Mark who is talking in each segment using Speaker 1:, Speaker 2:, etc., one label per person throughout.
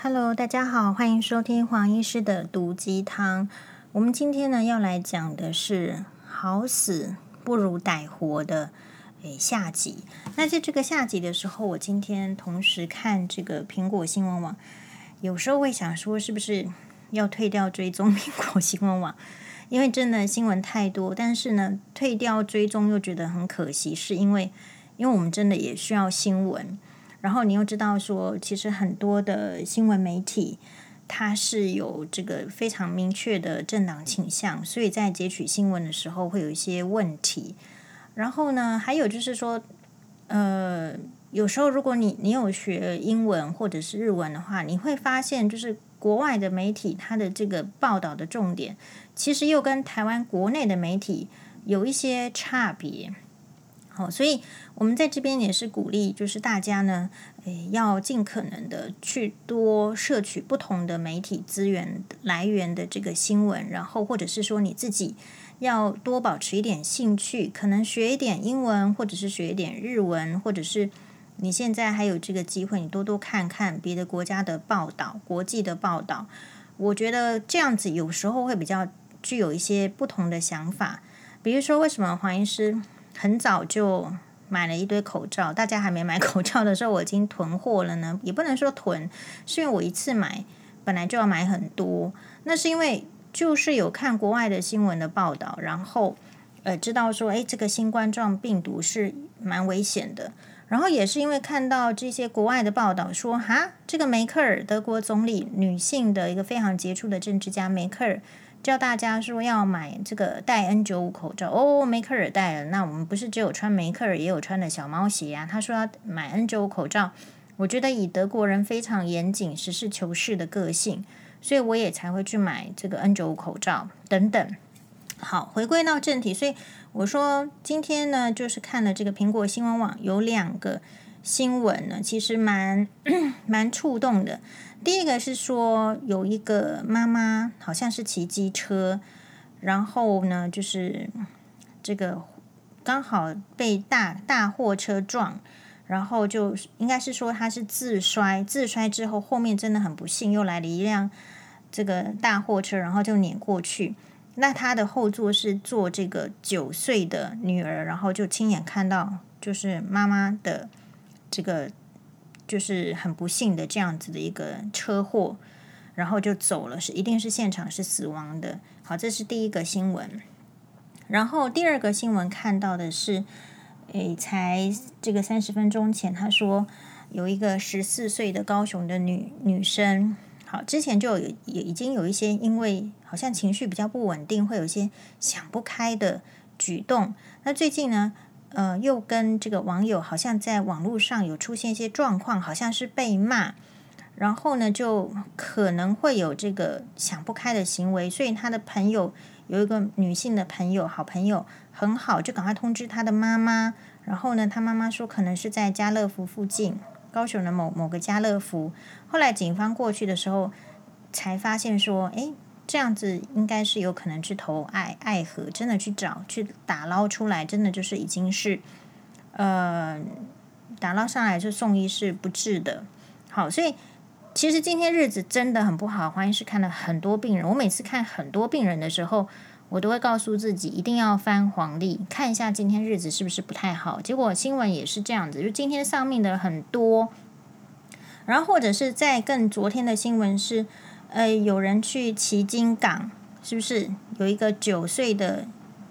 Speaker 1: Hello，大家好，欢迎收听黄医师的毒鸡汤。我们今天呢要来讲的是好死不如歹活的诶下集。那在这个下集的时候，我今天同时看这个苹果新闻网，有时候会想说，是不是要退掉追踪苹果新闻网？因为真的新闻太多，但是呢，退掉追踪又觉得很可惜，是因为因为我们真的也需要新闻。然后你又知道说，其实很多的新闻媒体，它是有这个非常明确的政党倾向，所以在截取新闻的时候会有一些问题。然后呢，还有就是说，呃，有时候如果你你有学英文或者是日文的话，你会发现就是国外的媒体它的这个报道的重点，其实又跟台湾国内的媒体有一些差别。哦，所以我们在这边也是鼓励，就是大家呢，诶，要尽可能的去多摄取不同的媒体资源来源的这个新闻，然后或者是说你自己要多保持一点兴趣，可能学一点英文，或者是学一点日文，或者是你现在还有这个机会，你多多看看别的国家的报道、国际的报道，我觉得这样子有时候会比较具有一些不同的想法，比如说为什么黄医师很早就买了一堆口罩，大家还没买 口罩的时候，我已经囤货了呢。也不能说囤，是因为我一次买本来就要买很多。那是因为就是有看国外的新闻的报道，然后呃知道说，诶，这个新冠状病毒是蛮危险的。然后也是因为看到这些国外的报道说，哈，这个梅克尔德国总理女性的一个非常杰出的政治家梅克尔。叫大家说要买这个戴 N 九五口罩哦，梅克尔戴了，那我们不是只有穿梅克尔，也有穿的小猫鞋啊。他说要买 N 九五口罩，我觉得以德国人非常严谨、实事求是的个性，所以我也才会去买这个 N 九五口罩等等。好，回归到正题，所以我说今天呢，就是看了这个苹果新闻网有两个新闻呢，其实蛮 蛮触动的。第一个是说，有一个妈妈好像是骑机车，然后呢，就是这个刚好被大大货车撞，然后就应该是说她是自摔，自摔之后后面真的很不幸，又来了一辆这个大货车，然后就碾过去。那她的后座是坐这个九岁的女儿，然后就亲眼看到就是妈妈的这个。就是很不幸的这样子的一个车祸，然后就走了，是一定是现场是死亡的。好，这是第一个新闻。然后第二个新闻看到的是，诶，才这个三十分钟前，他说有一个十四岁的高雄的女女生，好，之前就有也已经有一些因为好像情绪比较不稳定，会有一些想不开的举动。那最近呢？呃，又跟这个网友好像在网络上有出现一些状况，好像是被骂，然后呢，就可能会有这个想不开的行为，所以他的朋友有一个女性的朋友，好朋友很好，就赶快通知他的妈妈，然后呢，他妈妈说可能是在家乐福附近，高雄的某某个家乐福，后来警方过去的时候才发现说，诶。这样子应该是有可能去投爱爱河，真的去找去打捞出来，真的就是已经是，呃，打捞上来就送医是不治的。好，所以其实今天日子真的很不好。黄医师看了很多病人，我每次看很多病人的时候，我都会告诉自己一定要翻黄历，看一下今天日子是不是不太好。结果新闻也是这样子，就今天丧命的很多，然后或者是在更昨天的新闻是。呃，有人去旗津港，是不是有一个九岁的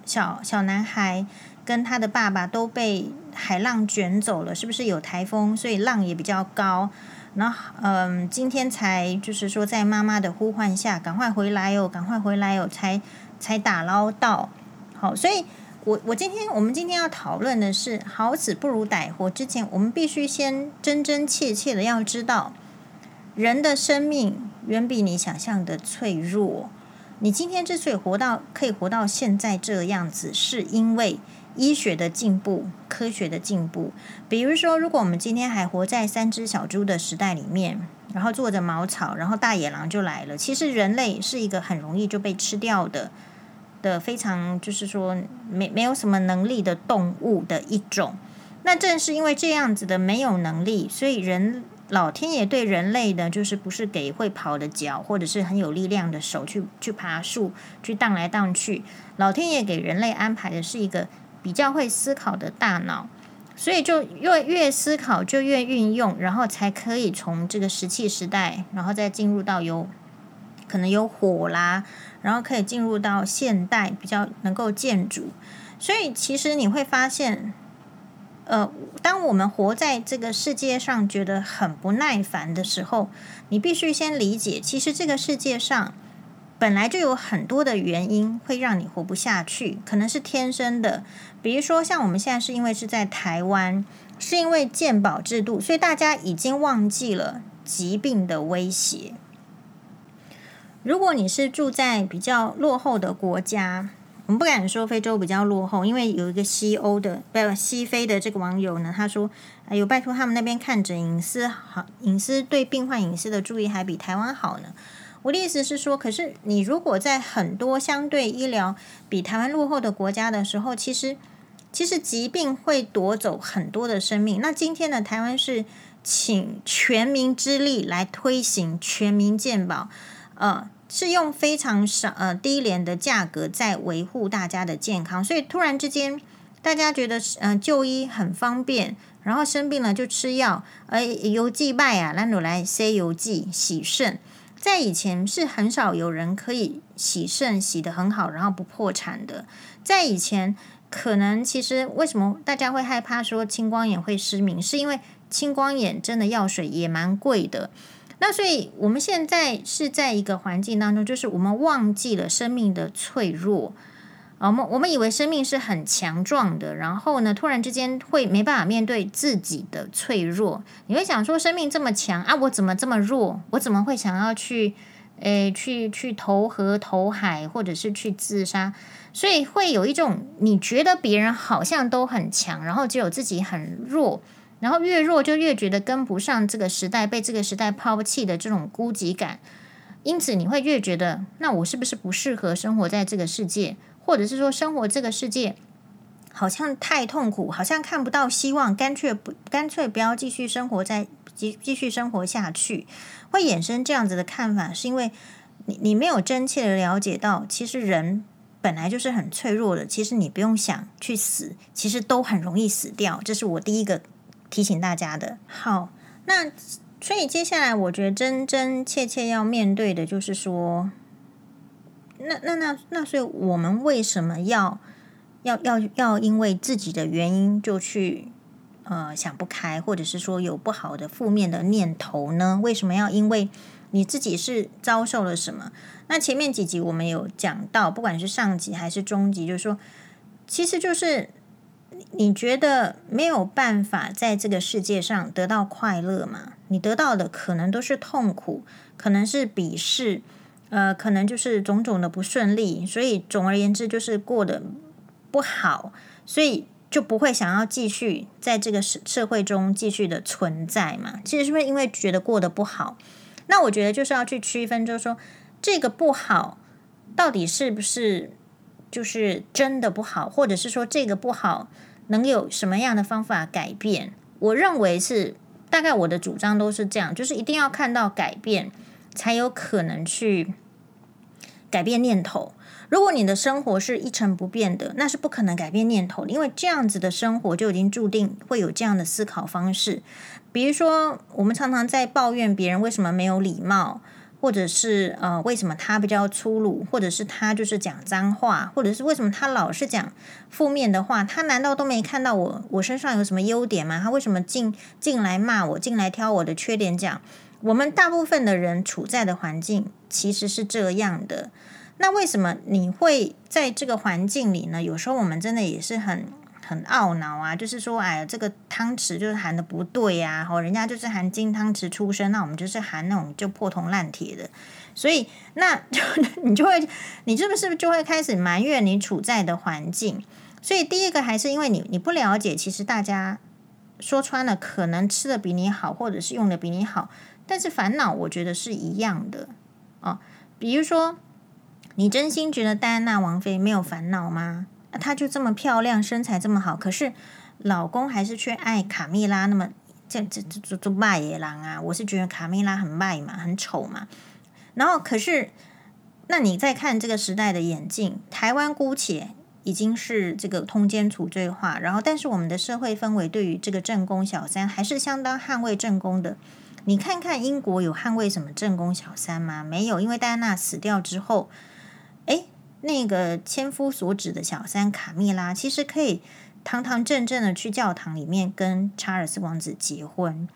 Speaker 1: 小小男孩跟他的爸爸都被海浪卷走了？是不是有台风，所以浪也比较高？然后，嗯、今天才就是说，在妈妈的呼唤下，赶快回来哦，赶快回来哦，才才打捞到。好，所以我我今天我们今天要讨论的是好死不如歹活。之前我们必须先真真切切的要知道人的生命。远比你想象的脆弱。你今天之所以活到可以活到现在这个样子，是因为医学的进步、科学的进步。比如说，如果我们今天还活在三只小猪的时代里面，然后坐着茅草，然后大野狼就来了。其实人类是一个很容易就被吃掉的的非常就是说没没有什么能力的动物的一种。那正是因为这样子的没有能力，所以人。老天爷对人类的，就是不是给会跑的脚，或者是很有力量的手去去爬树，去荡来荡去。老天爷给人类安排的是一个比较会思考的大脑，所以就越越思考就越运用，然后才可以从这个石器时代，然后再进入到有可能有火啦，然后可以进入到现代比较能够建筑。所以其实你会发现。呃，当我们活在这个世界上觉得很不耐烦的时候，你必须先理解，其实这个世界上本来就有很多的原因会让你活不下去，可能是天生的，比如说像我们现在是因为是在台湾，是因为健保制度，所以大家已经忘记了疾病的威胁。如果你是住在比较落后的国家，我们不敢说非洲比较落后，因为有一个西欧的，不，西非的这个网友呢，他说：“哎呦，拜托他们那边看诊隐私好，隐私对病患隐私的注意还比台湾好呢。”我的意思是说，可是你如果在很多相对医疗比台湾落后的国家的时候，其实其实疾病会夺走很多的生命。那今天呢，台湾是请全民之力来推行全民健保，呃。是用非常少呃低廉的价格在维护大家的健康，所以突然之间大家觉得嗯、呃、就医很方便，然后生病了就吃药，呃邮寄拜啊，那种来塞邮寄洗肾，在以前是很少有人可以洗肾洗得很好，然后不破产的。在以前，可能其实为什么大家会害怕说青光眼会失明，是因为青光眼真的药水也蛮贵的。那所以，我们现在是在一个环境当中，就是我们忘记了生命的脆弱啊。我们我们以为生命是很强壮的，然后呢，突然之间会没办法面对自己的脆弱。你会想说，生命这么强啊，我怎么这么弱？我怎么会想要去，诶，去去投河投海，或者是去自杀？所以会有一种你觉得别人好像都很强，然后只有自己很弱。然后越弱就越觉得跟不上这个时代，被这个时代抛弃的这种孤寂感，因此你会越觉得，那我是不是不适合生活在这个世界，或者是说生活这个世界好像太痛苦，好像看不到希望，干脆不干脆不要继续生活在继继续生活下去，会衍生这样子的看法，是因为你你没有真切的了解到，其实人本来就是很脆弱的，其实你不用想去死，其实都很容易死掉，这是我第一个。提醒大家的。好，那所以接下来我觉得真真切切要面对的就是说，那那那那，所以我们为什么要要要要因为自己的原因就去呃想不开，或者是说有不好的负面的念头呢？为什么要因为你自己是遭受了什么？那前面几集我们有讲到，不管是上集还是中集，就是说，其实就是。你觉得没有办法在这个世界上得到快乐吗？你得到的可能都是痛苦，可能是鄙视，呃，可能就是种种的不顺利。所以总而言之，就是过得不好，所以就不会想要继续在这个社社会中继续的存在嘛。其实是不是因为觉得过得不好？那我觉得就是要去区分，就是说这个不好到底是不是就是真的不好，或者是说这个不好。能有什么样的方法改变？我认为是大概我的主张都是这样，就是一定要看到改变，才有可能去改变念头。如果你的生活是一成不变的，那是不可能改变念头的，因为这样子的生活就已经注定会有这样的思考方式。比如说，我们常常在抱怨别人为什么没有礼貌。或者是呃，为什么他比较粗鲁？或者是他就是讲脏话？或者是为什么他老是讲负面的话？他难道都没看到我我身上有什么优点吗？他为什么进进来骂我，进来挑我的缺点讲？我们大部分的人处在的环境其实是这样的。那为什么你会在这个环境里呢？有时候我们真的也是很。很懊恼啊，就是说，哎呀，这个汤匙就是含的不对呀，吼，人家就是含金汤匙出身，那我们就是含那种就破铜烂铁的，所以那就 你就会，你是不是就会开始埋怨你处在的环境？所以第一个还是因为你你不了解，其实大家说穿了，可能吃的比你好，或者是用的比你好，但是烦恼我觉得是一样的哦。比如说，你真心觉得戴安娜王妃没有烦恼吗？她就这么漂亮，身材这么好，可是老公还是却爱卡蜜拉那么这这这这这卖野狼啊！我是觉得卡蜜拉很卖嘛，很丑嘛。然后可是，那你再看这个时代的演进，台湾姑且已经是这个通奸处罪化，然后但是我们的社会氛围对于这个正宫小三还是相当捍卫正宫的。你看看英国有捍卫什么正宫小三吗？没有，因为戴安娜死掉之后，那个千夫所指的小三卡蜜拉其实可以。堂堂正正的去教堂里面跟查尔斯王子结婚，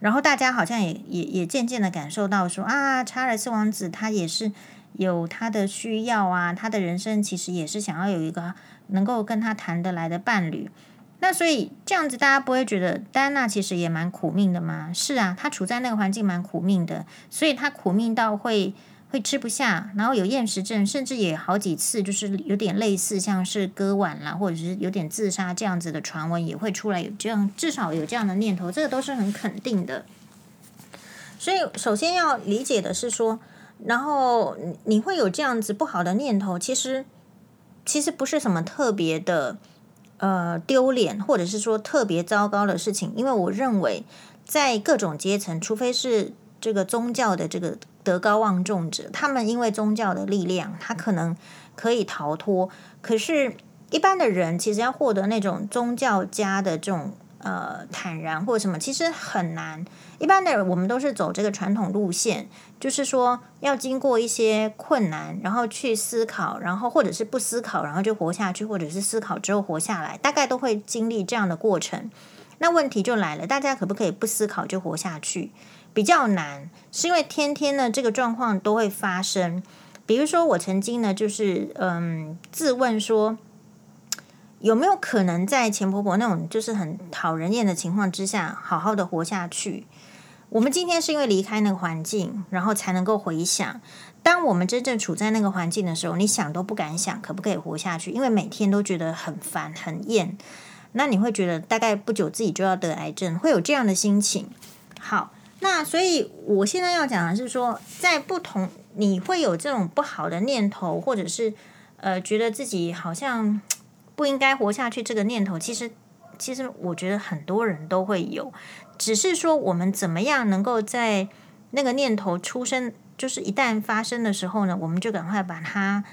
Speaker 1: 然后大家好像也也也渐渐的感受到说啊，查尔斯王子他也是有他的需要啊，他的人生其实也是想要有一个能够跟他谈得来的伴侣。那所以这样子大家不会觉得戴娜其实也蛮苦命的吗？是啊，她处在那个环境蛮苦命的，所以她苦命到会。会吃不下，然后有厌食症，甚至也好几次就是有点类似，像是割腕啦，或者是有点自杀这样子的传闻也会出来，有这样至少有这样的念头，这个都是很肯定的。所以首先要理解的是说，然后你会有这样子不好的念头，其实其实不是什么特别的呃丢脸，或者是说特别糟糕的事情，因为我认为在各种阶层，除非是这个宗教的这个。德高望重者，他们因为宗教的力量，他可能可以逃脱。可是，一般的人其实要获得那种宗教家的这种呃坦然或什么，其实很难。一般的，我们都是走这个传统路线，就是说要经过一些困难，然后去思考，然后或者是不思考，然后就活下去，或者是思考之后活下来，大概都会经历这样的过程。那问题就来了，大家可不可以不思考就活下去？比较难，是因为天天呢这个状况都会发生。比如说，我曾经呢就是嗯自问说，有没有可能在钱婆婆那种就是很讨人厌的情况之下，好好的活下去？我们今天是因为离开那个环境，然后才能够回想，当我们真正处在那个环境的时候，你想都不敢想，可不可以活下去？因为每天都觉得很烦很厌，那你会觉得大概不久自己就要得癌症，会有这样的心情。好。那所以，我现在要讲的是说，在不同你会有这种不好的念头，或者是呃，觉得自己好像不应该活下去这个念头，其实，其实我觉得很多人都会有，只是说我们怎么样能够在那个念头出生，就是一旦发生的时候呢，我们就赶快把它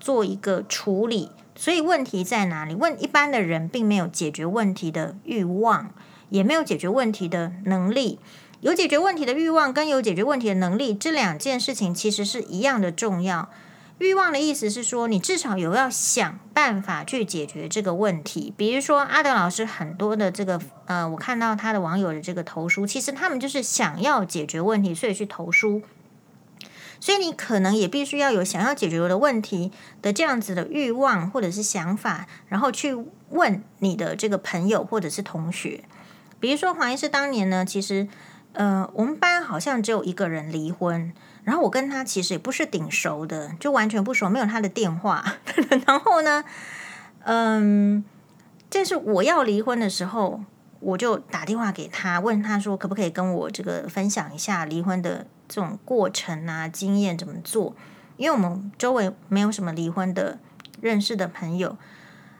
Speaker 1: 做一个处理。所以问题在哪里？问一般的人并没有解决问题的欲望，也没有解决问题的能力。有解决问题的欲望跟有解决问题的能力，这两件事情其实是一样的重要。欲望的意思是说，你至少有要想办法去解决这个问题。比如说阿德老师很多的这个呃，我看到他的网友的这个投书，其实他们就是想要解决问题，所以去投书。所以你可能也必须要有想要解决的问题的这样子的欲望或者是想法，然后去问你的这个朋友或者是同学。比如说黄医师当年呢，其实。呃，我们班好像只有一个人离婚，然后我跟他其实也不是顶熟的，就完全不熟，没有他的电话。然后呢，嗯，这是我要离婚的时候，我就打电话给他，问他说可不可以跟我这个分享一下离婚的这种过程啊，经验怎么做？因为我们周围没有什么离婚的认识的朋友，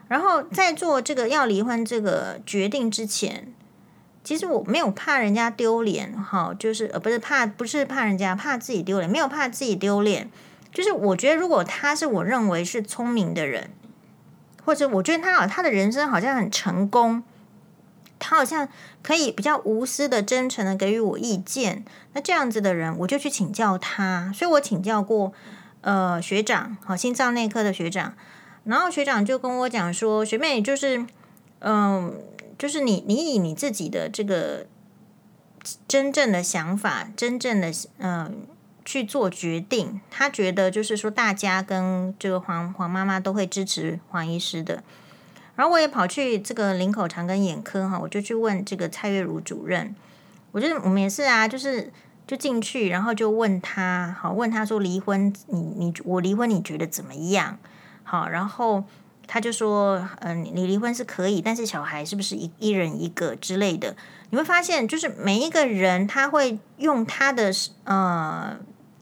Speaker 1: 然后在做这个要离婚这个决定之前。其实我没有怕人家丢脸，哈，就是呃，不是怕，不是怕人家，怕自己丢脸，没有怕自己丢脸。就是我觉得，如果他是我认为是聪明的人，或者我觉得他好，他的人生好像很成功，他好像可以比较无私的、真诚的给予我意见，那这样子的人，我就去请教他。所以我请教过呃学长，好，心脏内科的学长，然后学长就跟我讲说，学妹就是嗯。就是你，你以你自己的这个真正的想法，真正的嗯、去做决定。他觉得就是说，大家跟这个黄黄妈妈都会支持黄医师的。然后我也跑去这个林口长庚眼科哈，我就去问这个蔡月如主任。我觉得我们也是啊，就是就进去，然后就问他，好问他说离婚，你你我离婚你觉得怎么样？好，然后。他就说：“嗯，你离婚是可以，但是小孩是不是一一人一个之类的？你会发现，就是每一个人他会用他的呃，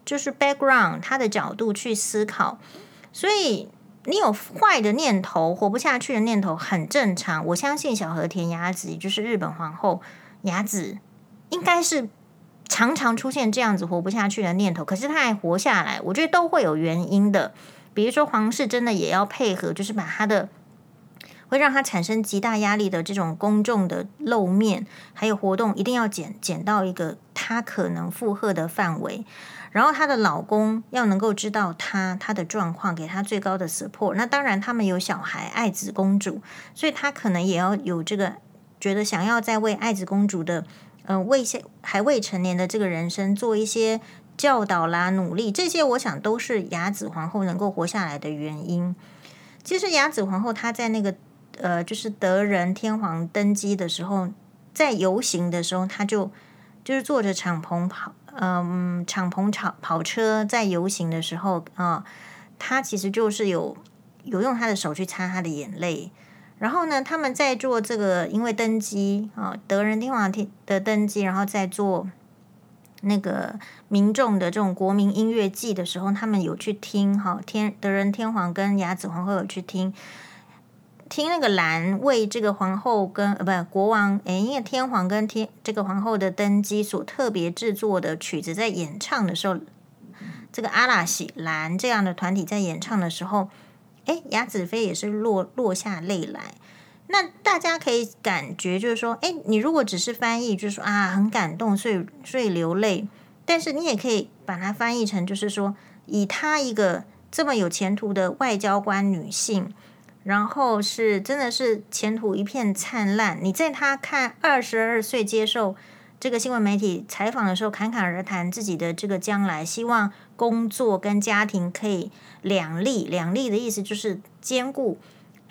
Speaker 1: 就是 background，他的角度去思考。所以你有坏的念头，活不下去的念头很正常。我相信小和田雅子，也就是日本皇后，雅子应该是常常出现这样子活不下去的念头，可是她还活下来，我觉得都会有原因的。比如说皇室真的也要配合，就是把他的会让他产生极大压力的这种公众的露面，还有活动，一定要减减到一个他可能负荷的范围。然后她的老公要能够知道她她的状况，给她最高的 support。那当然，他们有小孩，爱子公主，所以她可能也要有这个觉得想要在为爱子公主的嗯、呃、未还未成年的这个人生做一些教导啦、努力。这些我想都是雅子皇后能够活下来的原因。其实雅子皇后她在那个呃，就是德仁天皇登基的时候，在游行的时候，她就就是坐着敞篷跑。嗯，敞篷跑跑车在游行的时候啊，她其实就是有有用她的手去擦她的眼泪。然后呢，他们在做这个，因为登基啊，德仁天皇天的登基，然后在做那个民众的这种国民音乐祭的时候，他们有去听哈天德仁天皇跟雅子皇后有去听。听那个兰为这个皇后跟呃不国王诶，因为天皇跟天这个皇后的登基所特别制作的曲子，在演唱的时候，这个阿拉西兰这样的团体在演唱的时候，诶，雅子妃也是落落下泪来。那大家可以感觉就是说，诶，你如果只是翻译，就是说啊很感动，所以所以流泪。但是你也可以把它翻译成，就是说以她一个这么有前途的外交官女性。然后是真的是前途一片灿烂。你在她看二十二岁接受这个新闻媒体采访的时候，侃侃而谈自己的这个将来，希望工作跟家庭可以两立。两立的意思就是兼顾。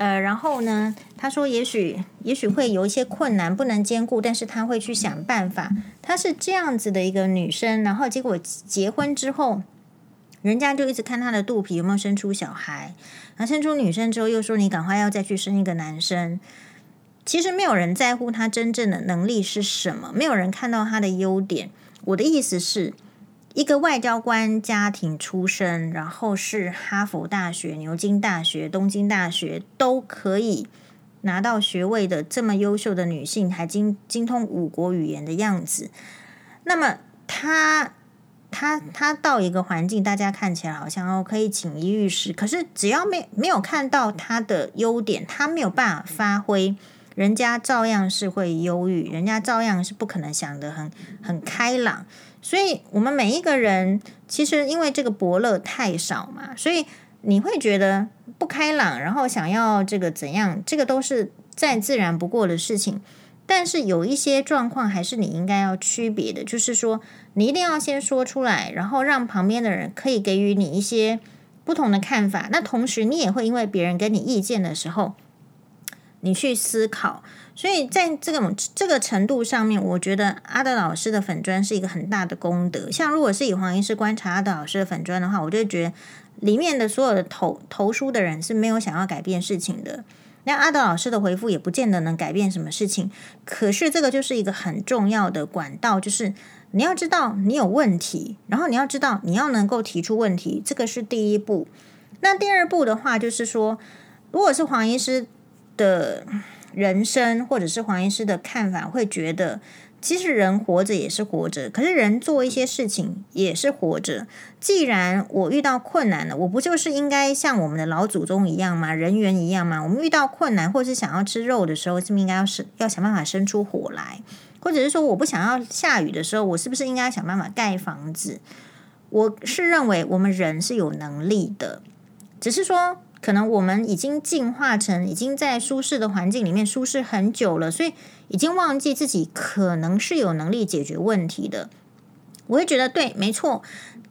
Speaker 1: 呃，然后呢，他说也许也许会有一些困难不能兼顾，但是他会去想办法。她是这样子的一个女生，然后结果结婚之后。人家就一直看她的肚皮有没有生出小孩，然后生出女生之后又说你赶快要再去生一个男生。其实没有人在乎她真正的能力是什么，没有人看到她的优点。我的意思是，一个外交官家庭出身，然后是哈佛大学、牛津大学、东京大学都可以拿到学位的这么优秀的女性，还精精通五国语言的样子，那么她。他他到一个环境，大家看起来好像哦可以锦衣玉食，可是只要没没有看到他的优点，他没有办法发挥，人家照样是会忧郁，人家照样是不可能想得很很开朗。所以，我们每一个人其实因为这个伯乐太少嘛，所以你会觉得不开朗，然后想要这个怎样，这个都是再自然不过的事情。但是有一些状况还是你应该要区别的，就是说你一定要先说出来，然后让旁边的人可以给予你一些不同的看法。那同时你也会因为别人给你意见的时候，你去思考。所以在这个这个程度上面，我觉得阿德老师的粉砖是一个很大的功德。像如果是以黄医师观察阿德老师的粉砖的话，我就觉得里面的所有的投投书的人是没有想要改变事情的。那阿德老师的回复也不见得能改变什么事情，可是这个就是一个很重要的管道，就是你要知道你有问题，然后你要知道你要能够提出问题，这个是第一步。那第二步的话，就是说，如果是黄医师的人生，或者是黄医师的看法，会觉得。其实人活着也是活着，可是人做一些事情也是活着。既然我遇到困难了，我不就是应该像我们的老祖宗一样吗？人猿一样吗？我们遇到困难或是想要吃肉的时候，是不是应该要是要想办法生出火来？或者是说我不想要下雨的时候，我是不是应该想办法盖房子？我是认为我们人是有能力的，只是说。可能我们已经进化成已经在舒适的环境里面舒适很久了，所以已经忘记自己可能是有能力解决问题的。我会觉得对，没错，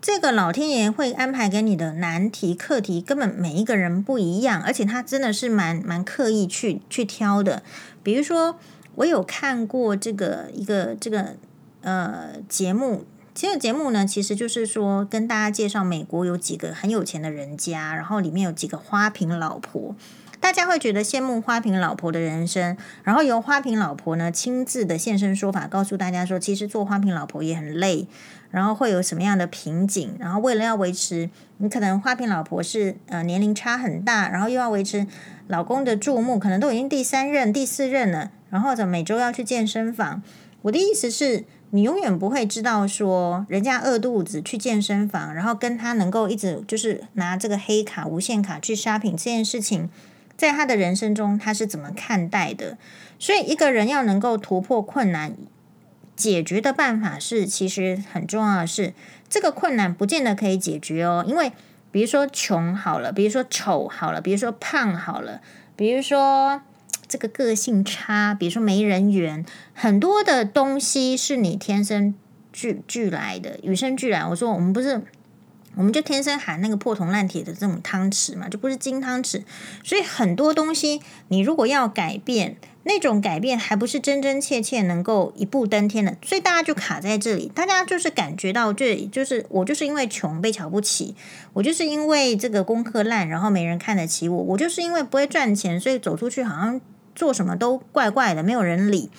Speaker 1: 这个老天爷会安排给你的难题课题，根本每一个人不一样，而且他真的是蛮蛮刻意去去挑的。比如说，我有看过这个一个这个呃节目。这个节目呢，其实就是说跟大家介绍美国有几个很有钱的人家，然后里面有几个花瓶老婆，大家会觉得羡慕花瓶老婆的人生，然后由花瓶老婆呢亲自的现身说法，告诉大家说，其实做花瓶老婆也很累，然后会有什么样的瓶颈，然后为了要维持，你可能花瓶老婆是呃年龄差很大，然后又要维持老公的注目，可能都已经第三任、第四任了，然后怎么每周要去健身房。我的意思是，你永远不会知道说，人家饿肚子去健身房，然后跟他能够一直就是拿这个黑卡、无限卡去 shopping 这件事情，在他的人生中他是怎么看待的？所以，一个人要能够突破困难，解决的办法是，其实很重要的是，这个困难不见得可以解决哦。因为，比如说穷好了，比如说丑好了，比如说胖好了，比如说。这个个性差，比如说没人缘，很多的东西是你天生俱俱来的，与生俱来。我说我们不是，我们就天生含那个破铜烂铁的这种汤匙嘛，就不是金汤匙。所以很多东西，你如果要改变，那种改变还不是真真切切能够一步登天的。所以大家就卡在这里，大家就是感觉到，这就是我就是因为穷被瞧不起，我就是因为这个功课烂，然后没人看得起我，我就是因为不会赚钱，所以走出去好像。做什么都怪怪的，没有人理。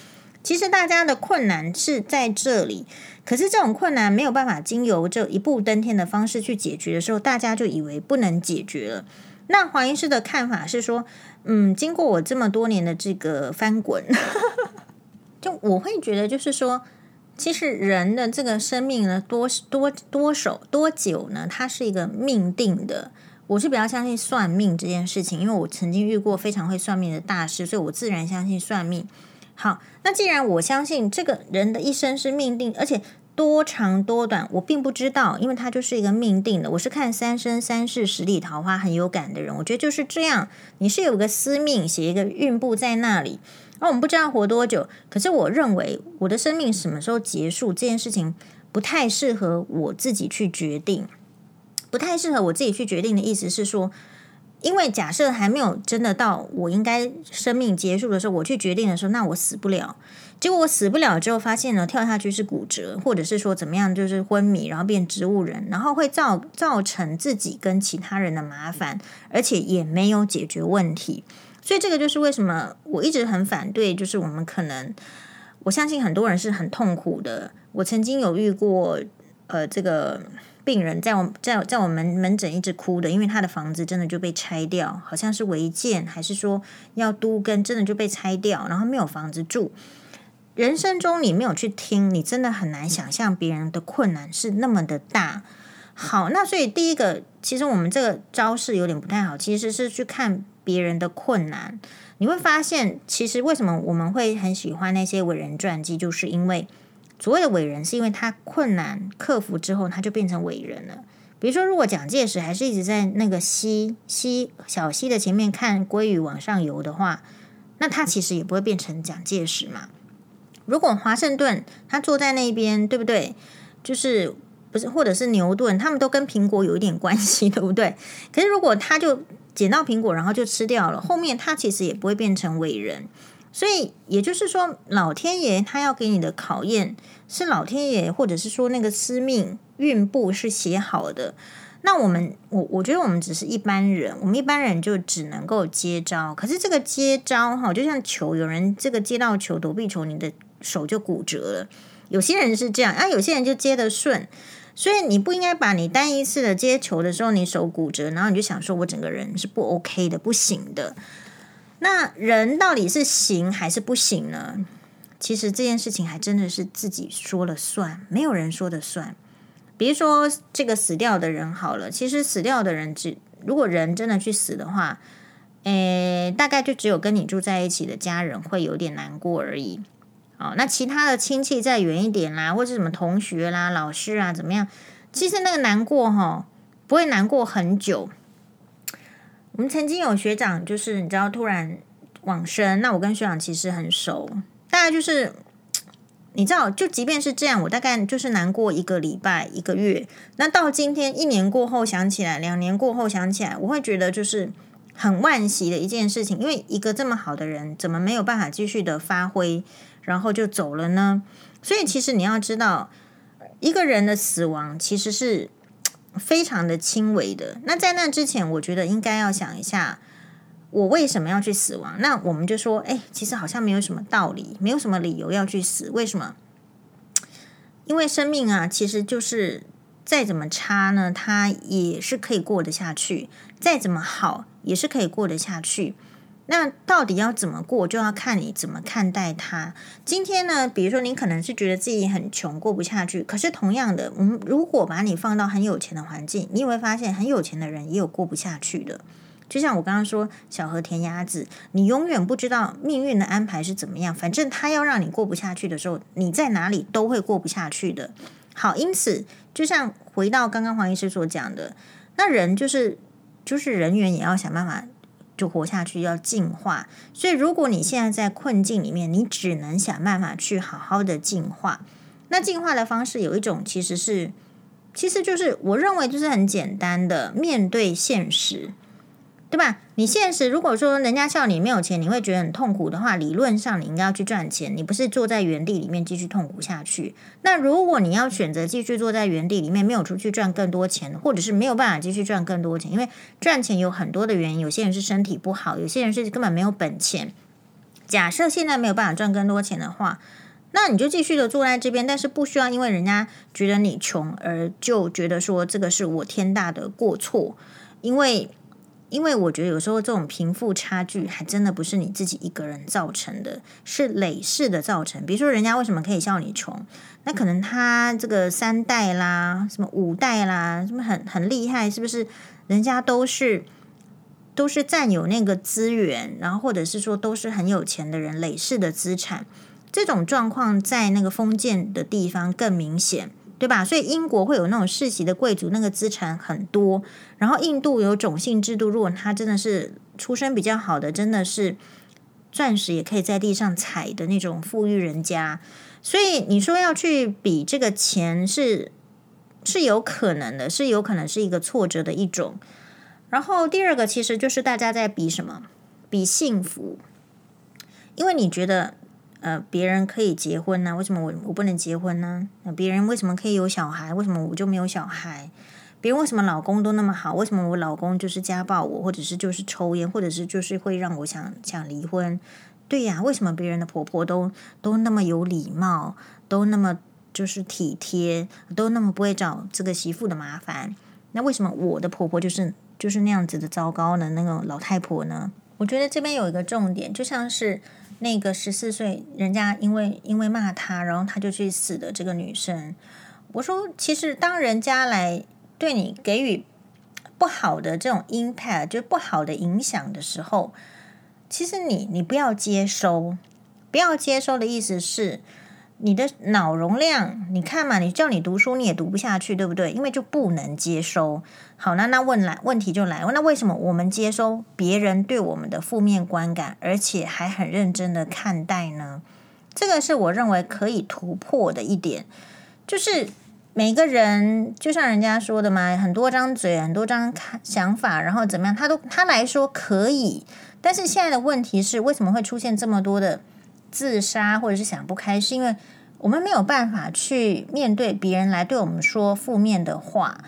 Speaker 1: 其实大家的困难是在这里，可是这种困难没有办法经由这一步登天的方式去解决的时候，大家就以为不能解决了。那黄医师的看法是说，嗯，经过我这么多年的这个翻滚，就我会觉得，就是说，其实人的这个生命呢，多多多少多久呢？它是一个命定的。我是比较相信算命这件事情，因为我曾经遇过非常会算命的大师，所以我自然相信算命。好，那既然我相信这个人的一生是命定，而且多长多短我并不知道，因为他就是一个命定的。我是看三生三世十里桃花很有感的人，我觉得就是这样。你是有个司命写一个运簿在那里，而我们不知道活多久，可是我认为我的生命什么时候结束这件事情不太适合我自己去决定。不太适合我自己去决定的意思是说，因为假设还没有真的到我应该生命结束的时候，我去决定的时候，那我死不了。结果我死不了之后，发现呢，跳下去是骨折，或者是说怎么样，就是昏迷，然后变植物人，然后会造造成自己跟其他人的麻烦，而且也没有解决问题。所以这个就是为什么我一直很反对，就是我们可能，我相信很多人是很痛苦的。我曾经有遇过，呃，这个。病人在我在在我们门诊一直哭的，因为他的房子真的就被拆掉，好像是违建，还是说要都跟，真的就被拆掉，然后没有房子住。人生中你没有去听，你真的很难想象别人的困难是那么的大。好，那所以第一个，其实我们这个招式有点不太好，其实是去看别人的困难，你会发现，其实为什么我们会很喜欢那些伟人传记，就是因为。所谓的伟人，是因为他困难克服之后，他就变成伟人了。比如说，如果蒋介石还是一直在那个溪溪小溪的前面看鲑鱼往上游的话，那他其实也不会变成蒋介石嘛。如果华盛顿他坐在那边，对不对？就是不是，或者是牛顿，他们都跟苹果有一点关系，对不对？可是如果他就捡到苹果，然后就吃掉了，后面他其实也不会变成伟人。所以也就是说，老天爷他要给你的考验是老天爷，或者是说那个司命运簿是写好的。那我们我我觉得我们只是一般人，我们一般人就只能够接招。可是这个接招哈，就像球，有人这个接到球躲避球，你的手就骨折了。有些人是这样，啊，有些人就接得顺。所以你不应该把你单一次的接球的时候，你手骨折，然后你就想说我整个人是不 OK 的，不行的。那人到底是行还是不行呢？其实这件事情还真的是自己说了算，没有人说的算。比如说这个死掉的人好了，其实死掉的人只如果人真的去死的话，诶，大概就只有跟你住在一起的家人会有点难过而已。哦，那其他的亲戚再远一点啦，或者什么同学啦、老师啊，怎么样？其实那个难过哈，不会难过很久。我们曾经有学长，就是你知道突然往生，那我跟学长其实很熟，大概就是 你知道，就即便是这样，我大概就是难过一个礼拜、一个月。那到今天一年过后想起来，两年过后想起来，我会觉得就是很惋惜的一件事情，因为一个这么好的人，怎么没有办法继续的发挥，然后就走了呢？所以其实你要知道，一个人的死亡其实是。非常的轻微的。那在那之前，我觉得应该要想一下，我为什么要去死亡？那我们就说，哎，其实好像没有什么道理，没有什么理由要去死。为什么？因为生命啊，其实就是再怎么差呢，它也是可以过得下去；再怎么好，也是可以过得下去。那到底要怎么过，就要看你怎么看待它。今天呢，比如说你可能是觉得自己很穷，过不下去。可是同样的，我们如果把你放到很有钱的环境，你也会发现很有钱的人也有过不下去的。就像我刚刚说，小河填鸭子，你永远不知道命运的安排是怎么样。反正他要让你过不下去的时候，你在哪里都会过不下去的。好，因此就像回到刚刚黄医师所讲的，那人就是就是人员也要想办法。就活下去，要进化。所以，如果你现在在困境里面，你只能想办法去好好的进化。那进化的方式有一种，其实是，其实就是我认为就是很简单的面对现实。对吧？你现实如果说人家笑你没有钱，你会觉得很痛苦的话，理论上你应该要去赚钱，你不是坐在原地里面继续痛苦下去。那如果你要选择继续坐在原地里面，没有出去赚更多钱，或者是没有办法继续赚更多钱，因为赚钱有很多的原因，有些人是身体不好，有些人是根本没有本钱。假设现在没有办法赚更多钱的话，那你就继续的坐在这边，但是不需要因为人家觉得你穷而就觉得说这个是我天大的过错，因为。因为我觉得有时候这种贫富差距还真的不是你自己一个人造成的，是累世的造成。比如说，人家为什么可以笑你穷？那可能他这个三代啦，什么五代啦，什么很很厉害，是不是？人家都是都是占有那个资源，然后或者是说都是很有钱的人，累世的资产。这种状况在那个封建的地方更明显。对吧？所以英国会有那种世袭的贵族，那个资产很多。然后印度有种姓制度，如果他真的是出身比较好的，真的是钻石也可以在地上采的那种富裕人家。所以你说要去比这个钱是是有可能的，是有可能是一个挫折的一种。然后第二个其实就是大家在比什么？比幸福，因为你觉得。呃，别人可以结婚呢？为什么我我不能结婚呢？那别人为什么可以有小孩？为什么我就没有小孩？别人为什么老公都那么好？为什么我老公就是家暴我，或者是就是抽烟，或者是就是会让我想想离婚？对呀，为什么别人的婆婆都都那么有礼貌，都那么就是体贴，都那么不会找这个媳妇的麻烦？那为什么我的婆婆就是就是那样子的糟糕的那个老太婆呢？我觉得这边有一个重点，就像是。那个十四岁，人家因为因为骂他，然后他就去死的这个女生，我说，其实当人家来对你给予不好的这种 impact，就不好的影响的时候，其实你你不要接收，不要接收的意思是。你的脑容量，你看嘛，你叫你读书你也读不下去，对不对？因为就不能接收。好，那那问来问题就来了，那为什么我们接收别人对我们的负面观感，而且还很认真的看待呢？这个是我认为可以突破的一点，就是每个人就像人家说的嘛，很多张嘴，很多张看想法，然后怎么样，他都他来说可以，但是现在的问题是，为什么会出现这么多的？自杀或者是想不开，是因为我们没有办法去面对别人来对我们说负面的话。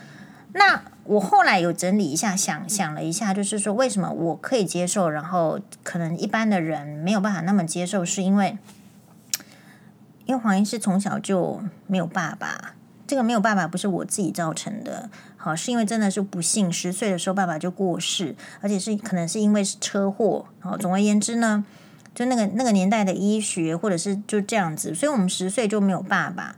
Speaker 1: 那我后来有整理一下，想想了一下，就是说为什么我可以接受，然后可能一般的人没有办法那么接受，是因为因为黄医师从小就没有爸爸，这个没有爸爸不是我自己造成的，好，是因为真的是不幸，十岁的时候爸爸就过世，而且是可能是因为是车祸。好，总而言之呢。就那个那个年代的医学，或者是就这样子，所以我们十岁就没有爸爸。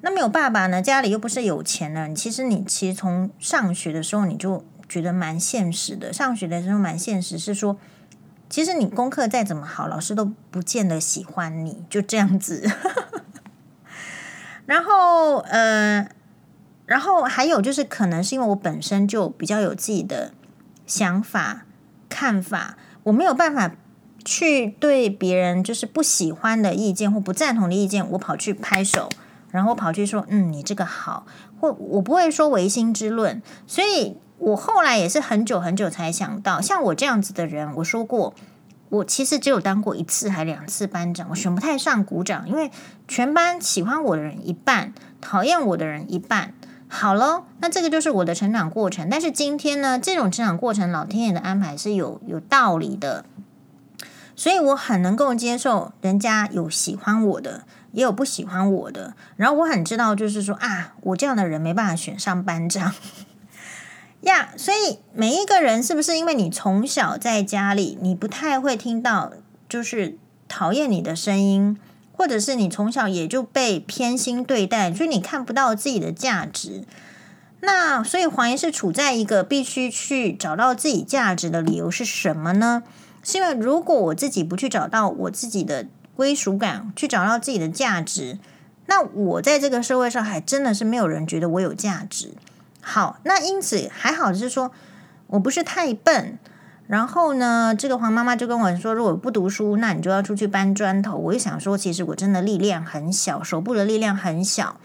Speaker 1: 那没有爸爸呢，家里又不是有钱人，其实你其实从上学的时候你就觉得蛮现实的。上学的时候蛮现实，是说其实你功课再怎么好，老师都不见得喜欢你，就这样子。然后呃，然后还有就是，可能是因为我本身就比较有自己的想法、看法，我没有办法。去对别人就是不喜欢的意见或不赞同的意见，我跑去拍手，然后跑去说：“嗯，你这个好。”或我不会说唯心之论，所以我后来也是很久很久才想到，像我这样子的人，我说过，我其实只有当过一次还两次班长，我选不太上股长，因为全班喜欢我的人一半，讨厌我的人一半。好了，那这个就是我的成长过程。但是今天呢，这种成长过程，老天爷的安排是有有道理的。所以我很能够接受人家有喜欢我的，也有不喜欢我的。然后我很知道，就是说啊，我这样的人没办法选上班长，呀，所以每一个人是不是因为你从小在家里，你不太会听到就是讨厌你的声音，或者是你从小也就被偏心对待，所以你看不到自己的价值。那所以黄医师处在一个必须去找到自己价值的理由是什么呢？是因为如果我自己不去找到我自己的归属感，去找到自己的价值，那我在这个社会上还真的是没有人觉得我有价值。好，那因此还好，是说我不是太笨。然后呢，这个黄妈妈就跟我说，如果不读书，那你就要出去搬砖头。我就想说，其实我真的力量很小，手部的力量很小，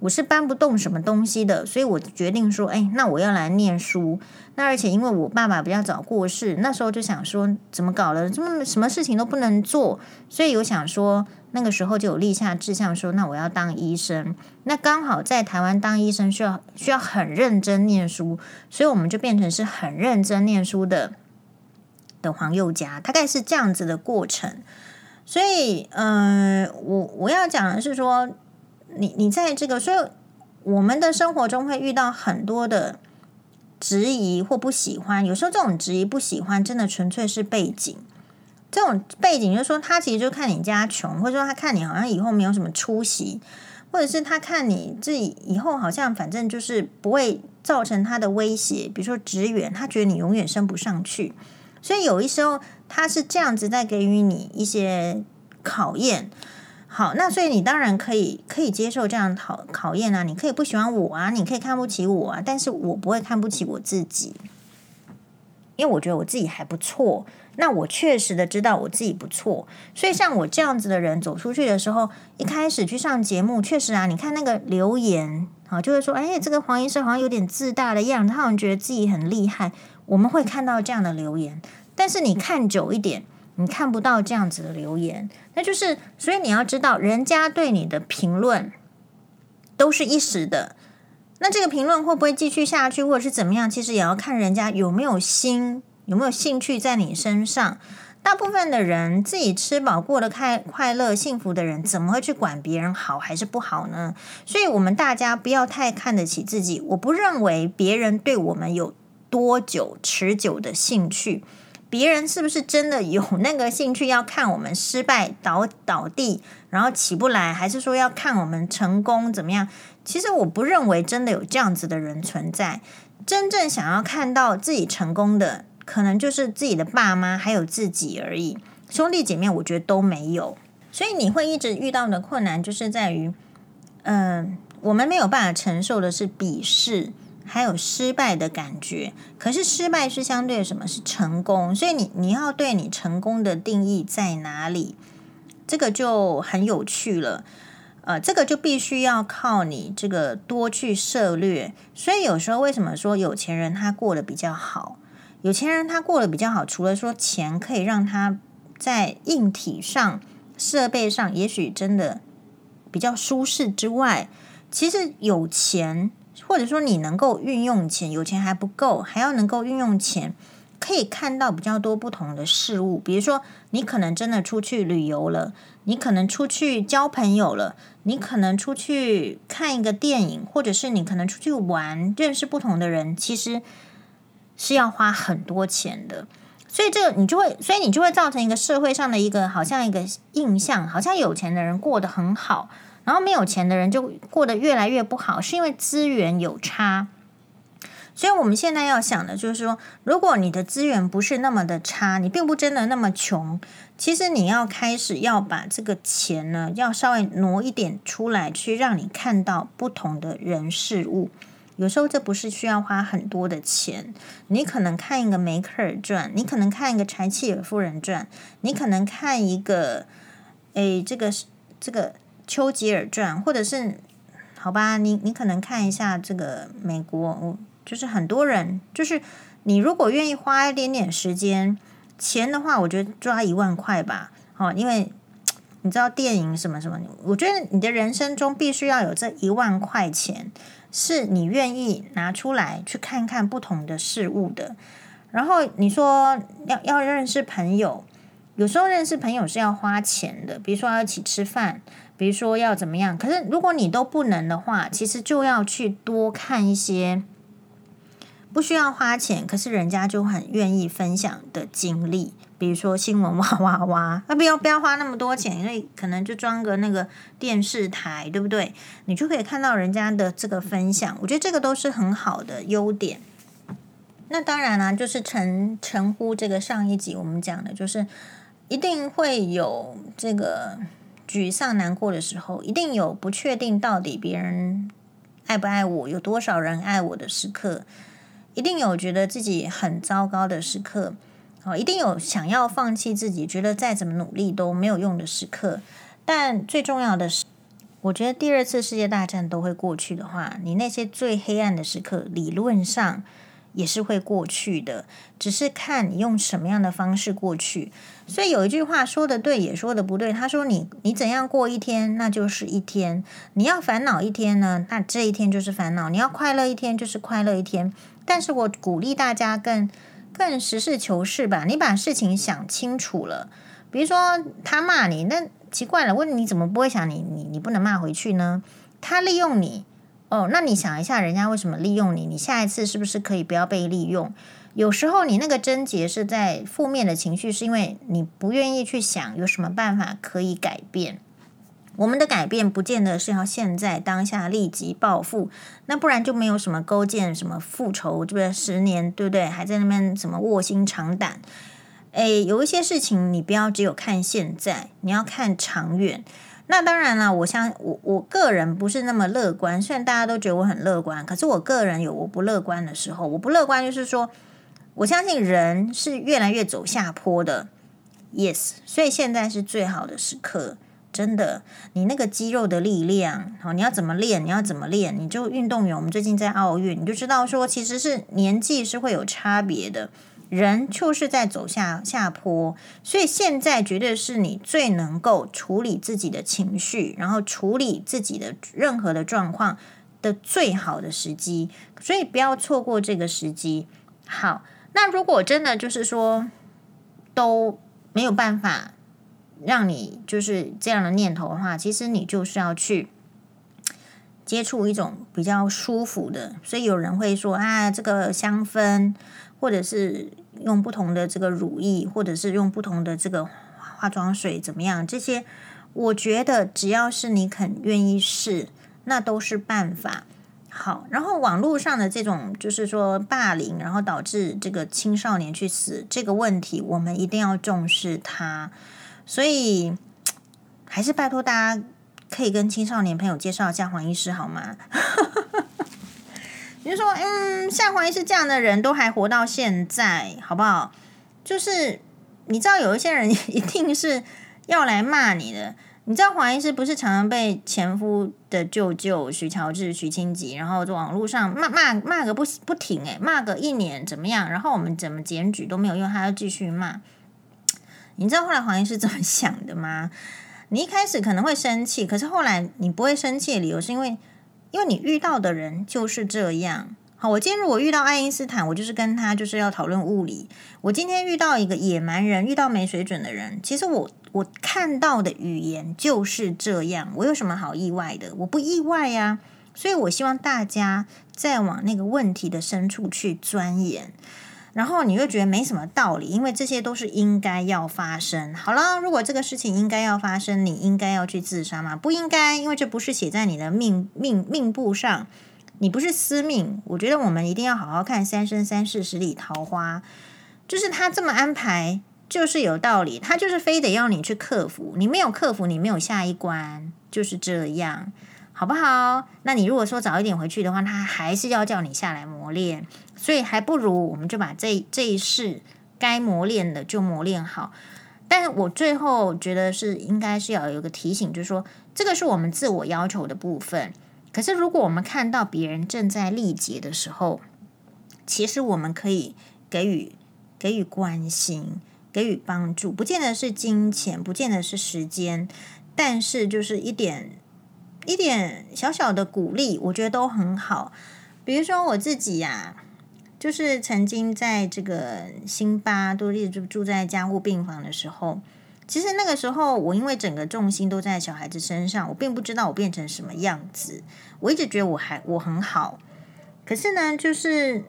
Speaker 1: 我是搬不动什么东西的。所以我决定说，哎，那我要来念书。那而且因为我爸爸比较早过世，那时候就想说，怎么搞了，这么什么事情都不能做，所以我想说。那个时候就有立下志向说，那我要当医生。那刚好在台湾当医生需要需要很认真念书，所以我们就变成是很认真念书的的黄宥嘉，大概是这样子的过程。所以，呃，我我要讲的是说，你你在这个，所以我们的生活中会遇到很多的质疑或不喜欢，有时候这种质疑不喜欢，真的纯粹是背景。这种背景就是说，他其实就看你家穷，或者说他看你好像以后没有什么出息，或者是他看你自己以后好像反正就是不会造成他的威胁，比如说职员，他觉得你永远升不上去，所以有一时候他是这样子在给予你一些考验。好，那所以你当然可以可以接受这样考考验啊，你可以不喜欢我啊，你可以看不起我啊，但是我不会看不起我自己。因为我觉得我自己还不错，那我确实的知道我自己不错，所以像我这样子的人走出去的时候，一开始去上节目，确实啊，你看那个留言啊，就会说，哎，这个黄医师好像有点自大的样子，他好像觉得自己很厉害。我们会看到这样的留言，但是你看久一点，你看不到这样子的留言，那就是，所以你要知道，人家对你的评论都是一时的。那这个评论会不会继续下去，或者是怎么样？其实也要看人家有没有心，有没有兴趣在你身上。大部分的人自己吃饱过得开快乐幸福的人，怎么会去管别人好还是不好呢？所以，我们大家不要太看得起自己。我不认为别人对我们有多久持久的兴趣。别人是不是真的有那个兴趣？要看我们失败倒倒地，然后起不来，还是说要看我们成功怎么样？其实我不认为真的有这样子的人存在。真正想要看到自己成功的，可能就是自己的爸妈还有自己而已。兄弟姐妹，我觉得都没有。所以你会一直遇到的困难，就是在于，嗯、我们没有办法承受的是鄙视。还有失败的感觉，可是失败是相对什么？是成功。所以你你要对你成功的定义在哪里？这个就很有趣了。呃，这个就必须要靠你这个多去涉略。所以有时候为什么说有钱人他过得比较好？有钱人他过得比较好，除了说钱可以让他在硬体上、设备上也许真的比较舒适之外，其实有钱。或者说你能够运用钱，有钱还不够，还要能够运用钱，可以看到比较多不同的事物。比如说，你可能真的出去旅游了，你可能出去交朋友了，你可能出去看一个电影，或者是你可能出去玩，认识不同的人，其实是要花很多钱的。所以这你就会，所以你就会造成一个社会上的一个好像一个印象，好像有钱的人过得很好。然后没有钱的人就过得越来越不好，是因为资源有差。所以我们现在要想的就是说，如果你的资源不是那么的差，你并不真的那么穷，其实你要开始要把这个钱呢，要稍微挪一点出来，去让你看到不同的人事物。有时候这不是需要花很多的钱，你可能看一个梅克尔传，你可能看一个柴契尔夫人传，你可能看一个，诶，这个这个。丘吉尔传，或者是好吧，你你可能看一下这个美国，我就是很多人，就是你如果愿意花一点点时间钱的话，我觉得抓一万块吧，好，因为你知道电影什么什么，我觉得你的人生中必须要有这一万块钱，是你愿意拿出来去看看不同的事物的。然后你说要要认识朋友，有时候认识朋友是要花钱的，比如说要一起吃饭。比如说要怎么样？可是如果你都不能的话，其实就要去多看一些不需要花钱，可是人家就很愿意分享的经历，比如说新闻哇哇哇，那 不要不要花那么多钱，因为可能就装个那个电视台，对不对？你就可以看到人家的这个分享，我觉得这个都是很好的优点。那当然啦、就是承承呼这个上一集我们讲的，就是一定会有这个沮丧难过的时候，一定有不确定到底别人爱不爱我，有多少人爱我的时刻。一定有觉得自己很糟糕的时刻，哦，一定有想要放弃自己，觉得再怎么努力都没有用的时刻。但最重要的是，我觉得第二次世界大战都会过去的话，你那些最黑暗的时刻，理论上也是会过去的，只是看你用什么样的方式过去。所以有一句话说的对，也说的不对。他说你：“你你怎样过一天，那就是一天。你要烦恼一天呢，那这一天就是烦恼；你要快乐一天，就是快乐一天。”但是我鼓励大家更更实事求是吧。你把事情想清楚了，比如说他骂你，那奇怪了，问你怎么不会想你你你不能骂回去呢？他利用你哦，那你想一下，人家为什么利用你？你下一次是不是可以不要被利用？有时候你那个症结是在负面的情绪，是因为你不愿意去想有什么办法可以改变。我们的改变不见得是要现在当下立即报复，那不然就没有什么勾践什么复仇，对不对？十年，对不对？还在那边什么卧薪尝胆？哎，有一些事情你不要只有看现在，你要看长远。那当然了，我相我我个人不是那么乐观，虽然大家都觉得我很乐观，可是我个人有我不乐观的时候。我不乐观就是说，我相信人是越来越走下坡的，yes，所以现在是最好的时刻。真的，你那个肌肉的力量，好，你要怎么练？你要怎么练？你就运动员，我们最近在奥运，你就知道说，其实是年纪是会有差别的，人就是在走下下坡，所以现在绝对是你最能够处理自己的情绪，然后处理自己的任何的状况的最好的时机，所以不要错过这个时机。好，那如果真的就是说都没有办法。让你就是这样的念头的话，其实你就是要去接触一种比较舒服的。所以有人会说啊，这个香氛，或者是用不同的这个乳液，或者是用不同的这个化妆水，怎么样？这些我觉得只要是你肯愿意试，那都是办法。好，然后网络上的这种就是说霸凌，然后导致这个青少年去死这个问题，我们一定要重视它。所以，还是拜托大家可以跟青少年朋友介绍一下黄医师好吗？你就说，嗯，像黄医师这样的人都还活到现在，好不好？就是你知道，有一些人 一定是要来骂你的。你知道黄医师不是常常被前夫的舅舅许乔治、许清吉，然后在网络上骂骂骂个不不停，诶，骂个一年怎么样？然后我们怎么检举都没有用，他要继续骂。你知道后来黄医师怎么想的吗？你一开始可能会生气，可是后来你不会生气的理由是因为，因为你遇到的人就是这样。好，我今天如果遇到爱因斯坦，我就是跟他就是要讨论物理。我今天遇到一个野蛮人，遇到没水准的人，其实我我看到的语言就是这样。我有什么好意外的？我不意外呀。所以我希望大家再往那个问题的深处去钻研。然后你又觉得没什么道理，因为这些都是应该要发生。好了，如果这个事情应该要发生，你应该要去自杀吗？不应该，因为这不是写在你的命命命簿上，你不是司命。我觉得我们一定要好好看《三生三世十里桃花》，就是他这么安排，就是有道理。他就是非得要你去克服，你没有克服，你没有下一关，就是这样。好不好？那你如果说早一点回去的话，他还是要叫你下来磨练，所以还不如我们就把这这一世该磨练的就磨练好。但我最后觉得是应该是要有个提醒，就是说这个是我们自我要求的部分。可是如果我们看到别人正在历劫的时候，其实我们可以给予给予关心，给予帮助，不见得是金钱，不见得是时间，但是就是一点。一点小小的鼓励，我觉得都很好。比如说我自己呀、就是曾经在这个辛巴都一直住在加护病房的时候，其实那个时候我因为整个重心都在小孩子身上，我并不知道我变成什么样子。我一直觉得我还我很好，可是呢，就是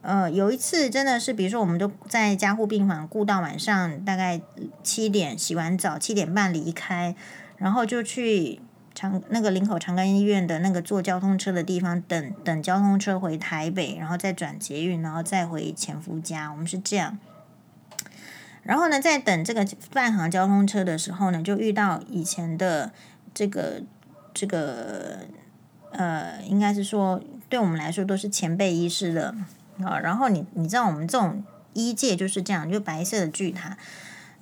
Speaker 1: 呃，有一次真的是，比如说，我们都在加护病房顾到晚上大概七点，洗完澡七点半离开，然后就去长那个林口长庚医院的那个坐交通车的地方等等交通车回台北，然后再转捷运，然后再回前夫家。我们是这样。然后呢，在等这个半行交通车的时候呢，就遇到以前的这个这个呃，应该是说对我们来说都是前辈医师的。啊，然后你你知道我们这种医界就是这样，就白色的巨塔。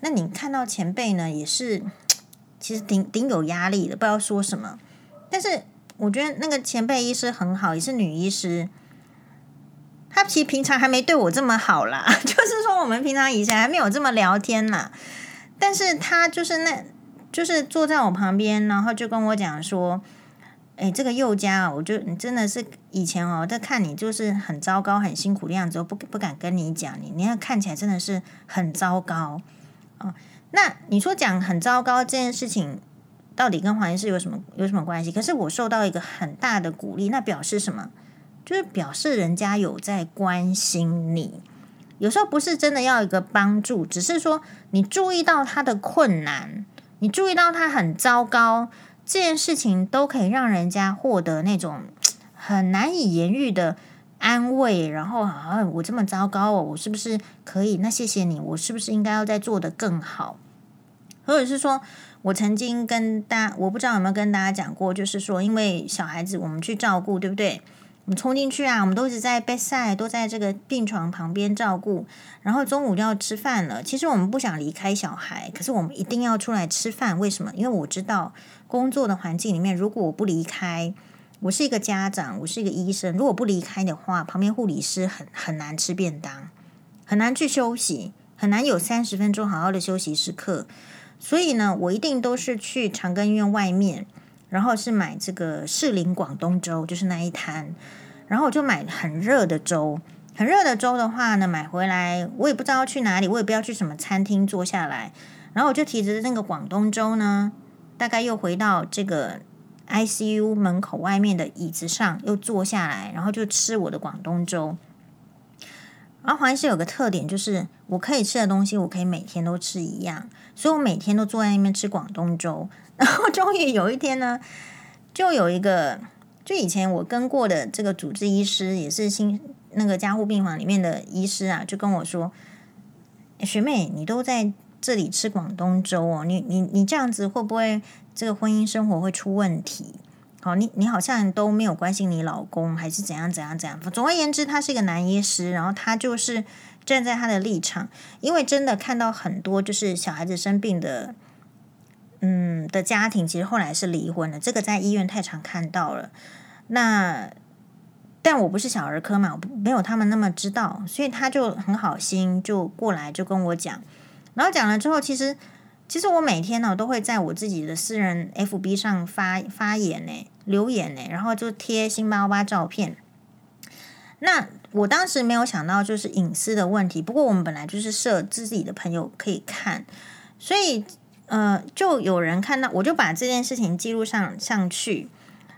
Speaker 1: 那你看到前辈呢，也是其实挺挺有压力的，不知道说什么。但是我觉得那个前辈医师很好，也是女医师。她其实平常还没对我这么好啦，就是说我们平常以前还没有这么聊天啦。但是她就是那，就是坐在我旁边，然后就跟我讲说。哎，这个宥嘉，我就你真的是以前哦，在看你就是很糟糕、很辛苦的样子，不不敢跟你讲你，你要看起来真的是很糟糕哦。那你说讲很糟糕这件事情，到底跟黄医师有什么有什么关系？可是我受到一个很大的鼓励，那表示什么？就是表示人家有在关心你。有时候不是真的要一个帮助，只是说你注意到他的困难，你注意到他很糟糕。这件事情都可以让人家获得那种很难以言喻的安慰，然后啊，我这么糟糕哦，我是不是可以？那谢谢你，我是不是应该要再做得更好？或者是说我曾经跟大家，我不知道有没有跟大家讲过，就是说，因为小孩子我们去照顾，对不对？我们冲进去啊！我们都一直在 bedside，都在这个病床旁边照顾。然后中午就要吃饭了。其实我们不想离开小孩，可是我们一定要出来吃饭。为什么？因为我知道工作的环境里面，如果我不离开，我是一个家长，我是一个医生。如果不离开的话，旁边护理师很很难吃便当，很难去休息，很难有三十分钟好好的休息时刻。所以呢，我一定都是去长庚医院外面。然后是买这个士林广东粥，就是那一摊，然后我就买很热的粥，很热的粥的话呢，买回来我也不知道去哪里，我也不要去什么餐厅坐下来，然后我就提着那个广东粥呢，大概又回到这个 ICU 门口外面的椅子上，又坐下来，然后就吃我的广东粥。然后黄医师有个特点，就是我可以吃的东西，我可以每天都吃一样，所以我每天都坐在那边吃广东粥。然后终于有一天呢，就有一个，就以前我跟过的这个主治医师，也是新那个加护病房里面的医师啊，就跟我说：“学妹，你都在这里吃广东粥哦，你你你这样子会不会这个婚姻生活会出问题？好，你你好像都没有关心你老公，还是怎样怎样怎样？总而言之，他是一个男医师，然后他就是站在他的立场，因为真的看到很多就是小孩子生病的。”嗯，的家庭其实后来是离婚了，这个在医院太常看到了。那但我不是小儿科嘛，我没有他们那么知道，所以他就很好心就过来就跟我讲，然后讲了之后，其实其实我每天呢都会在我自己的私人 FB 上发发言呢，留言呢，然后就贴辛巴巴照片。那我当时没有想到就是隐私的问题，不过我们本来就是设自己的朋友可以看，所以。呃，就有人看到，我就把这件事情记录上上去，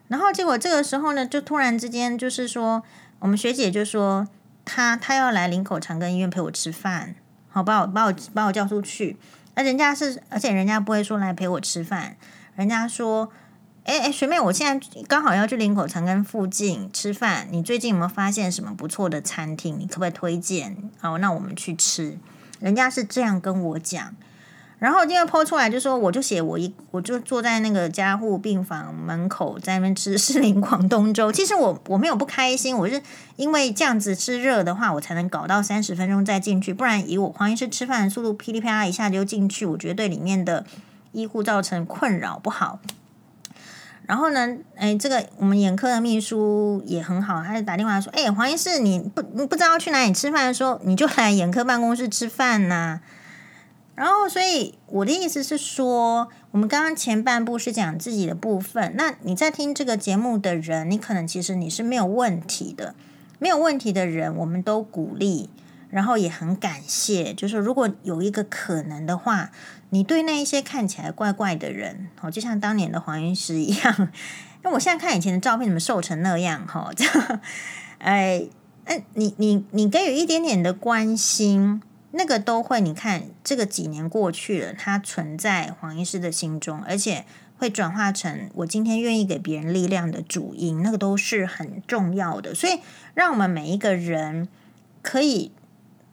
Speaker 1: 然后结果这个时候呢，就突然之间就是说，我们学姐就说她她要来林口长庚医院陪我吃饭，好，把我把我把我叫出去，那人家是，而且人家不会说来陪我吃饭，人家说，哎哎，学妹，我现在刚好要去林口长庚附近吃饭，你最近有没有发现什么不错的餐厅？你可不可以推荐？好，那我们去吃。人家是这样跟我讲。然后因为 po 出来就说，我就写我一，我就坐在那个加护病房门口，在那边吃 士林广东粥。其实我我没有不开心，我是因为这样子吃热的话，我才能搞到三十分钟再进去。不然以我黄医师吃饭的速度，噼里啪啦一下就进去，我觉得对里面的医护造成困扰不好。然后呢，哎，这个我们眼科的秘书也很好，他就打电话说，哎，黄医师，你不你不知道去哪里吃饭的时候，你就来眼科办公室吃饭呐、然后，所以我的意思是说，我们刚刚前半部是讲自己的部分。那你在听这个节目的人，你可能其实你是没有问题的，没有问题的人，我们都鼓励，然后也很感谢。就是如果有一个可能的话，你对那一些看起来怪怪的人，哦，就像当年的黄医师一样，那我现在看以前的照片，怎么瘦成那样？哈，这样，哎。哎，你你你给予一点点的关心，那个都会。你看，这个几年过去了，它存在黄医师的心中，而且会转化成我今天愿意给别人力量的主因，那个都是很重要的。所以，让我们每一个人可以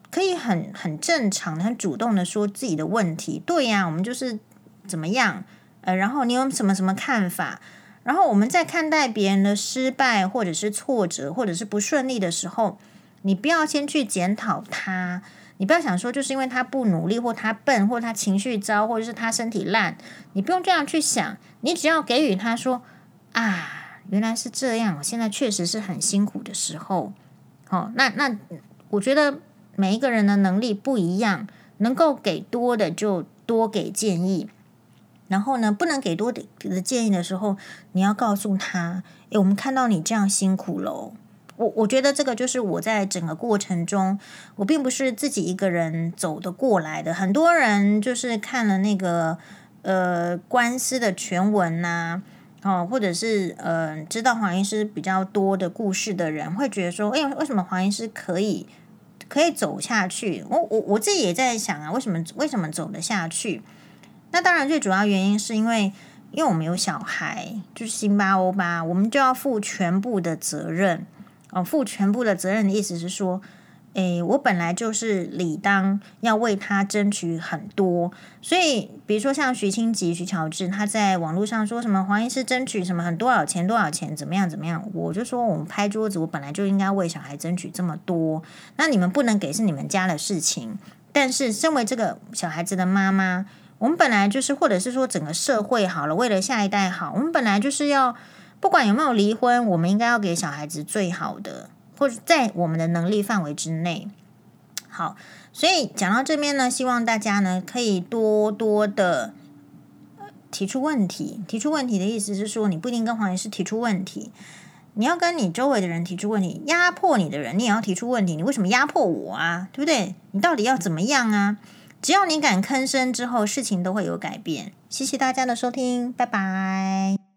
Speaker 1: 可以很很正常、很主动的说自己的问题。对呀，我们就是怎么样？呃，然后你有什么什么看法？然后我们在看待别人的失败，或者是挫折，或者是不顺利的时候，你不要先去检讨他，你不要想说就是因为他不努力，或他笨，或他情绪糟，或者是他身体烂，你不用这样去想，你只要给予他说啊，原来是这样，我现在确实是很辛苦的时候。哦，那那我觉得每一个人的能力不一样，能够给多的就多给建议。然后呢，不能给多的建议的时候，你要告诉他：“诶，我们看到你这样辛苦喽。”我我觉得这个就是我在整个过程中，我并不是自己一个人走得过来的。很多人就是看了那个呃官司的全文呐，哦，或者是呃知道黄医师比较多的故事的人，会觉得说：“诶，为什么黄医师可以可以走下去？”我我我自己也在想啊，为什么为什么走得下去？那当然，最主要原因是因为，因为我们有小孩，就是辛巴欧巴，我们就要负全部的责任。哦，负全部的责任的意思是说，诶，我本来就是理当要为他争取很多。所以，比如说像徐清吉、徐乔治，他在网络上说什么黄医师争取什么很多少钱、多少钱，怎么样怎么样，我就说我们拍桌子，我本来就应该为小孩争取这么多。那你们不能给是你们家的事情，但是身为这个小孩子的妈妈。我们本来就是，或者是说整个社会好了，为了下一代好，我们本来就是要，不管有没有离婚，我们应该要给小孩子最好的，或者在我们的能力范围之内。好，所以讲到这边呢，希望大家呢可以多多的提出问题。提出问题的意思是说，你不一定跟黄医师提出问题，你要跟你周围的人提出问题，压迫你的人，你也要提出问题。你为什么压迫我啊？对不对？你到底要怎么样啊？只要你敢吭声之后，事情都会有改变。谢谢大家的收听，拜拜。